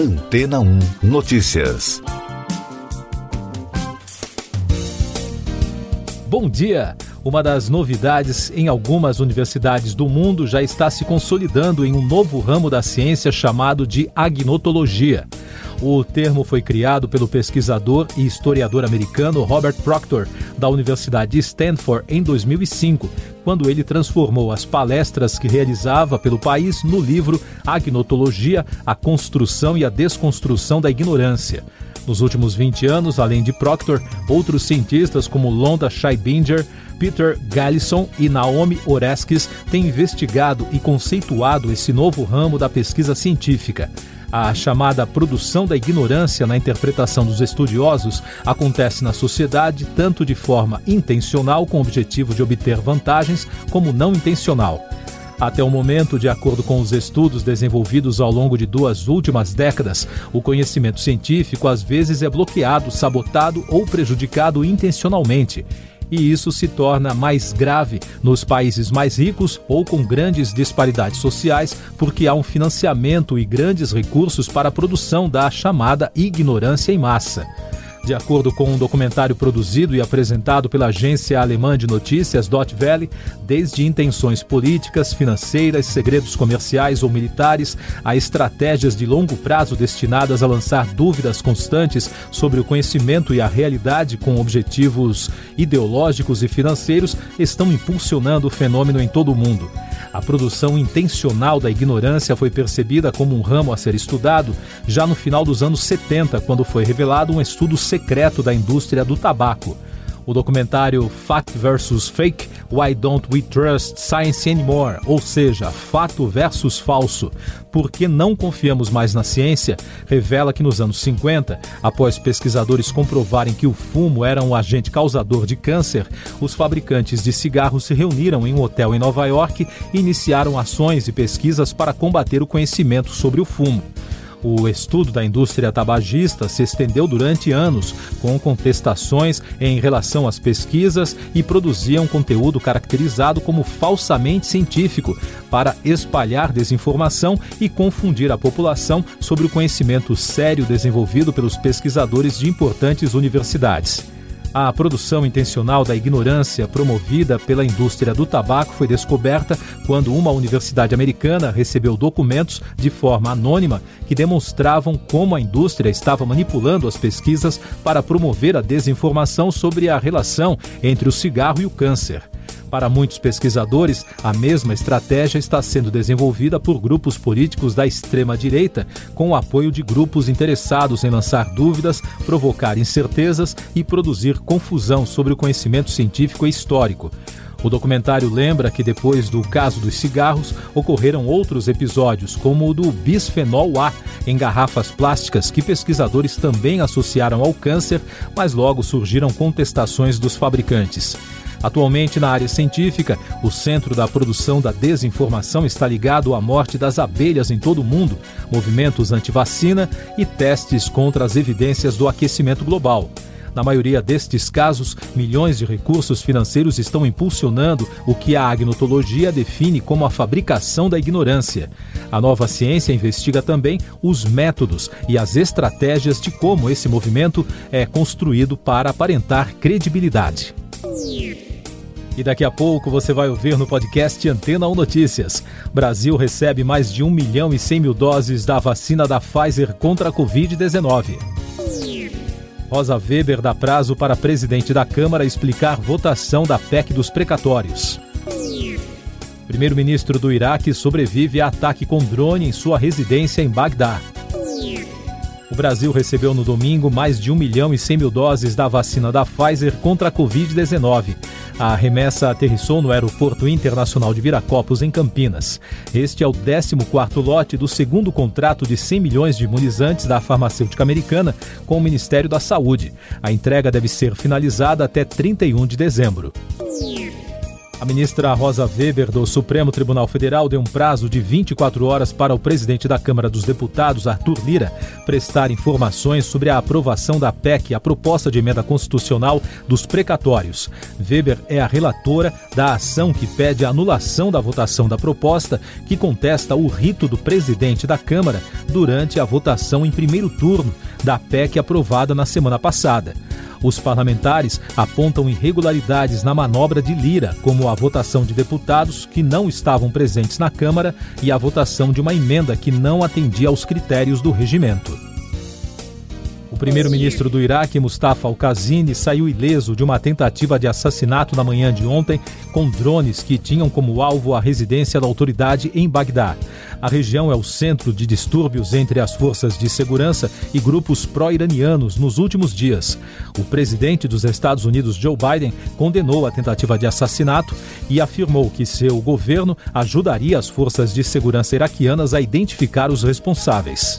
Antena 1 Notícias. Bom dia! Uma das novidades em algumas universidades do mundo já está se consolidando em um novo ramo da ciência chamado de agnotologia. O termo foi criado pelo pesquisador e historiador americano Robert Proctor, da Universidade de Stanford, em 2005, quando ele transformou as palestras que realizava pelo país no livro Agnotologia: A Construção e a Desconstrução da Ignorância. Nos últimos 20 anos, além de Proctor, outros cientistas como Londa Scheibinger, Peter Gallison e Naomi Oreskes têm investigado e conceituado esse novo ramo da pesquisa científica. A chamada produção da ignorância na interpretação dos estudiosos acontece na sociedade tanto de forma intencional, com o objetivo de obter vantagens, como não intencional. Até o momento, de acordo com os estudos desenvolvidos ao longo de duas últimas décadas, o conhecimento científico às vezes é bloqueado, sabotado ou prejudicado intencionalmente e isso se torna mais grave nos países mais ricos ou com grandes disparidades sociais, porque há um financiamento e grandes recursos para a produção da chamada ignorância em massa. De acordo com um documentário produzido e apresentado pela agência alemã de notícias Dot Valley, desde intenções políticas, financeiras, segredos comerciais ou militares, a estratégias de longo prazo destinadas a lançar dúvidas constantes sobre o conhecimento e a realidade com objetivos ideológicos e financeiros estão impulsionando o fenômeno em todo o mundo. A produção intencional da ignorância foi percebida como um ramo a ser estudado já no final dos anos 70, quando foi revelado um estudo secreto da indústria do tabaco. O documentário Fact vs Fake Why Don't We Trust Science Anymore? Ou seja, fato versus falso. Por que não confiamos mais na ciência? Revela que nos anos 50, após pesquisadores comprovarem que o fumo era um agente causador de câncer, os fabricantes de cigarros se reuniram em um hotel em Nova York e iniciaram ações e pesquisas para combater o conhecimento sobre o fumo. O estudo da indústria tabagista se estendeu durante anos, com contestações em relação às pesquisas e produzia um conteúdo caracterizado como falsamente científico para espalhar desinformação e confundir a população sobre o conhecimento sério desenvolvido pelos pesquisadores de importantes universidades. A produção intencional da ignorância promovida pela indústria do tabaco foi descoberta quando uma universidade americana recebeu documentos de forma anônima que demonstravam como a indústria estava manipulando as pesquisas para promover a desinformação sobre a relação entre o cigarro e o câncer. Para muitos pesquisadores, a mesma estratégia está sendo desenvolvida por grupos políticos da extrema-direita, com o apoio de grupos interessados em lançar dúvidas, provocar incertezas e produzir confusão sobre o conhecimento científico e histórico. O documentário lembra que depois do caso dos cigarros, ocorreram outros episódios, como o do bisfenol A em garrafas plásticas, que pesquisadores também associaram ao câncer, mas logo surgiram contestações dos fabricantes. Atualmente, na área científica, o centro da produção da desinformação está ligado à morte das abelhas em todo o mundo, movimentos anti-vacina e testes contra as evidências do aquecimento global. Na maioria destes casos, milhões de recursos financeiros estão impulsionando o que a agnotologia define como a fabricação da ignorância. A nova ciência investiga também os métodos e as estratégias de como esse movimento é construído para aparentar credibilidade. E daqui a pouco você vai ouvir no podcast Antena 1 Notícias. Brasil recebe mais de 1 milhão e 100 mil doses da vacina da Pfizer contra a Covid-19. Rosa Weber dá prazo para presidente da Câmara explicar votação da PEC dos precatórios. Primeiro-ministro do Iraque sobrevive a ataque com drone em sua residência em Bagdá. O Brasil recebeu no domingo mais de 1 milhão e 100 mil doses da vacina da Pfizer contra a Covid-19. A remessa aterrissou no Aeroporto Internacional de Viracopos, em Campinas. Este é o 14º lote do segundo contrato de 100 milhões de imunizantes da farmacêutica americana com o Ministério da Saúde. A entrega deve ser finalizada até 31 de dezembro. A ministra Rosa Weber, do Supremo Tribunal Federal, deu um prazo de 24 horas para o presidente da Câmara dos Deputados, Arthur Lira, prestar informações sobre a aprovação da PEC, a proposta de emenda constitucional dos precatórios. Weber é a relatora da ação que pede a anulação da votação da proposta, que contesta o rito do presidente da Câmara durante a votação em primeiro turno da PEC aprovada na semana passada. Os parlamentares apontam irregularidades na manobra de Lira, como a votação de deputados que não estavam presentes na Câmara e a votação de uma emenda que não atendia aos critérios do regimento primeiro-ministro do Iraque, Mustafa Al-Kazini, saiu ileso de uma tentativa de assassinato na manhã de ontem com drones que tinham como alvo a residência da autoridade em Bagdá. A região é o centro de distúrbios entre as forças de segurança e grupos pró-iranianos nos últimos dias. O presidente dos Estados Unidos, Joe Biden, condenou a tentativa de assassinato e afirmou que seu governo ajudaria as forças de segurança iraquianas a identificar os responsáveis.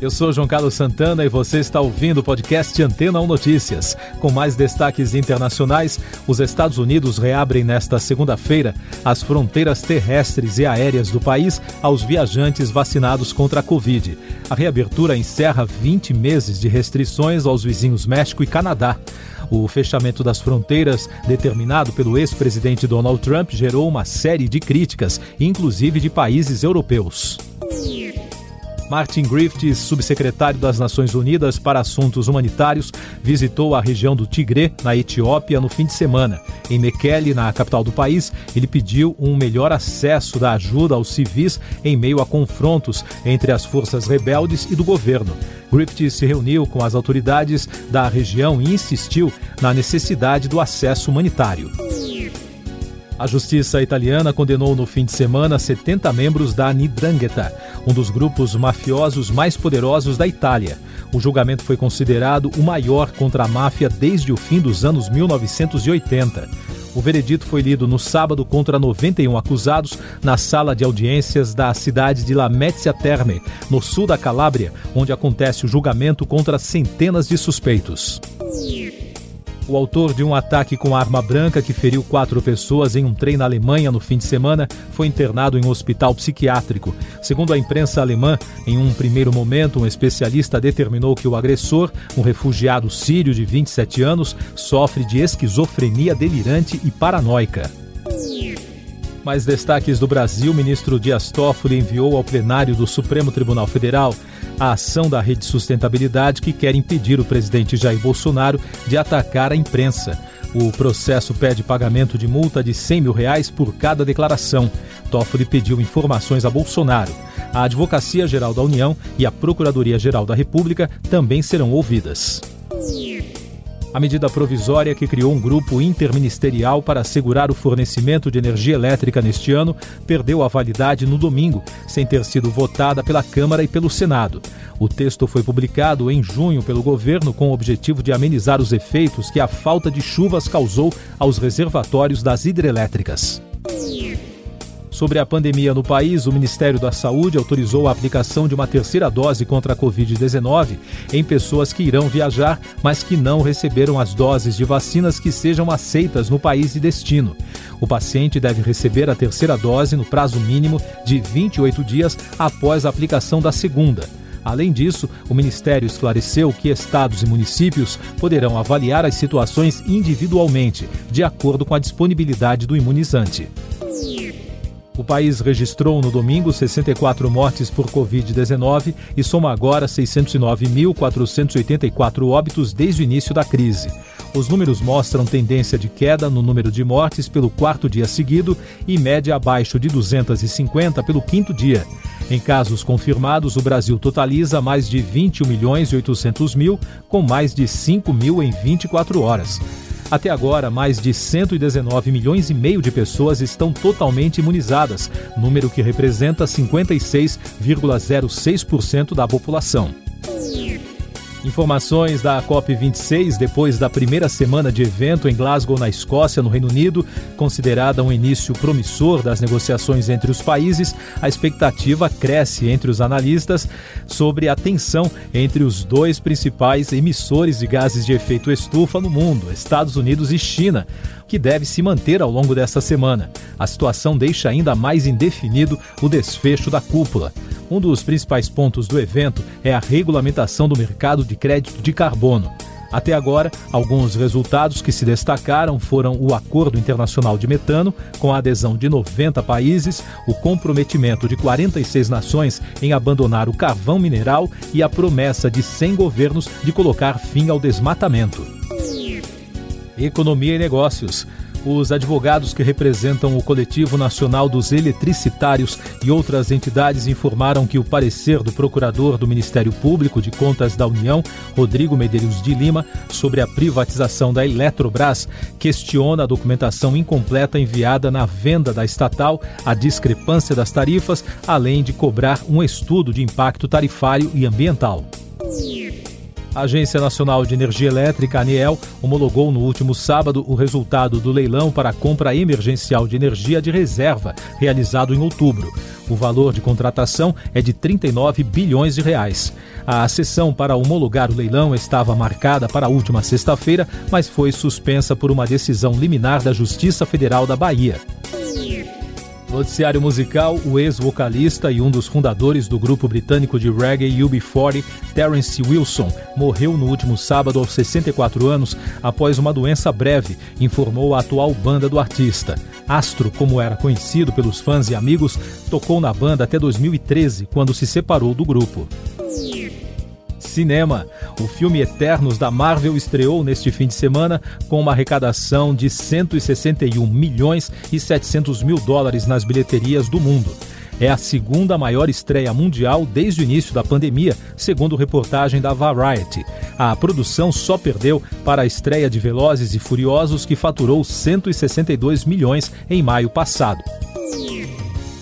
Eu sou João Carlos Santana e você está ouvindo o podcast Antena 1 Notícias. Com mais destaques internacionais, os Estados Unidos reabrem nesta segunda-feira as fronteiras terrestres e aéreas do país aos viajantes vacinados contra a Covid. A reabertura encerra 20 meses de restrições aos vizinhos México e Canadá. O fechamento das fronteiras, determinado pelo ex-presidente Donald Trump, gerou uma série de críticas, inclusive de países europeus. Martin Griffiths, subsecretário das Nações Unidas para Assuntos Humanitários, visitou a região do Tigre, na Etiópia, no fim de semana. Em Mekele, na capital do país, ele pediu um melhor acesso da ajuda aos civis em meio a confrontos entre as forças rebeldes e do governo. Griffiths se reuniu com as autoridades da região e insistiu na necessidade do acesso humanitário. A justiça italiana condenou no fim de semana 70 membros da Nidrangheta, um dos grupos mafiosos mais poderosos da Itália. O julgamento foi considerado o maior contra a máfia desde o fim dos anos 1980. O veredito foi lido no sábado contra 91 acusados na sala de audiências da cidade de Lamezia Terme, no sul da Calábria, onde acontece o julgamento contra centenas de suspeitos. O autor de um ataque com arma branca que feriu quatro pessoas em um trem na Alemanha no fim de semana foi internado em um hospital psiquiátrico. Segundo a imprensa alemã, em um primeiro momento, um especialista determinou que o agressor, um refugiado sírio de 27 anos, sofre de esquizofrenia delirante e paranoica. Mais destaques do Brasil, o ministro Dias Toffoli enviou ao plenário do Supremo Tribunal Federal a ação da Rede Sustentabilidade que quer impedir o presidente Jair Bolsonaro de atacar a imprensa. O processo pede pagamento de multa de 100 mil reais por cada declaração. Toffoli pediu informações a Bolsonaro. A Advocacia Geral da União e a Procuradoria Geral da República também serão ouvidas. A medida provisória que criou um grupo interministerial para assegurar o fornecimento de energia elétrica neste ano perdeu a validade no domingo, sem ter sido votada pela Câmara e pelo Senado. O texto foi publicado em junho pelo governo com o objetivo de amenizar os efeitos que a falta de chuvas causou aos reservatórios das hidrelétricas. Sobre a pandemia no país, o Ministério da Saúde autorizou a aplicação de uma terceira dose contra a Covid-19 em pessoas que irão viajar, mas que não receberam as doses de vacinas que sejam aceitas no país de destino. O paciente deve receber a terceira dose no prazo mínimo de 28 dias após a aplicação da segunda. Além disso, o Ministério esclareceu que estados e municípios poderão avaliar as situações individualmente, de acordo com a disponibilidade do imunizante. O país registrou no domingo 64 mortes por Covid-19 e soma agora 609.484 óbitos desde o início da crise. Os números mostram tendência de queda no número de mortes pelo quarto dia seguido e média abaixo de 250 pelo quinto dia. Em casos confirmados, o Brasil totaliza mais de 21 milhões e 800 mil, com mais de 5 mil em 24 horas. Até agora, mais de 119 milhões e meio de pessoas estão totalmente imunizadas, número que representa 56,06% da população. Informações da COP26 depois da primeira semana de evento em Glasgow, na Escócia, no Reino Unido, considerada um início promissor das negociações entre os países, a expectativa cresce entre os analistas sobre a tensão entre os dois principais emissores de gases de efeito estufa no mundo, Estados Unidos e China que deve se manter ao longo desta semana. A situação deixa ainda mais indefinido o desfecho da cúpula. Um dos principais pontos do evento é a regulamentação do mercado de crédito de carbono. Até agora, alguns resultados que se destacaram foram o Acordo Internacional de Metano, com a adesão de 90 países, o comprometimento de 46 nações em abandonar o carvão mineral e a promessa de 100 governos de colocar fim ao desmatamento. Economia e Negócios. Os advogados que representam o Coletivo Nacional dos Eletricitários e outras entidades informaram que o parecer do procurador do Ministério Público de Contas da União, Rodrigo Medeiros de Lima, sobre a privatização da Eletrobras, questiona a documentação incompleta enviada na venda da estatal, a discrepância das tarifas, além de cobrar um estudo de impacto tarifário e ambiental. A Agência Nacional de Energia Elétrica, ANEEL, homologou no último sábado o resultado do leilão para a compra emergencial de energia de reserva, realizado em outubro. O valor de contratação é de 39 bilhões de reais. A sessão para homologar o leilão estava marcada para a última sexta-feira, mas foi suspensa por uma decisão liminar da Justiça Federal da Bahia. Noticiário musical: o ex-vocalista e um dos fundadores do grupo britânico de reggae UB40, Terence Wilson, morreu no último sábado aos 64 anos após uma doença breve, informou a atual banda do artista. Astro, como era conhecido pelos fãs e amigos, tocou na banda até 2013, quando se separou do grupo cinema. O filme Eternos da Marvel estreou neste fim de semana com uma arrecadação de 161 milhões e 700 mil dólares nas bilheterias do mundo. É a segunda maior estreia mundial desde o início da pandemia, segundo reportagem da Variety. A produção só perdeu para a estreia de Velozes e Furiosos, que faturou 162 milhões em maio passado.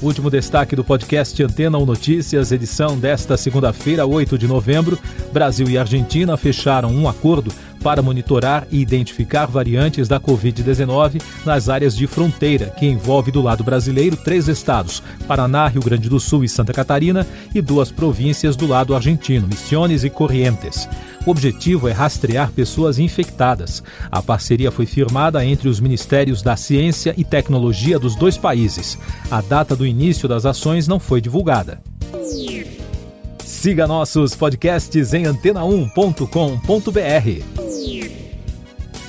Último destaque do podcast Antena 1 Notícias, edição desta segunda-feira, 8 de novembro. Brasil e Argentina fecharam um acordo para monitorar e identificar variantes da Covid-19 nas áreas de fronteira, que envolve do lado brasileiro três estados: Paraná, Rio Grande do Sul e Santa Catarina, e duas províncias do lado argentino, Misiones e Corrientes. O objetivo é rastrear pessoas infectadas. A parceria foi firmada entre os Ministérios da Ciência e Tecnologia dos dois países. A data do início das ações não foi divulgada. Siga nossos podcasts em antena1.com.br.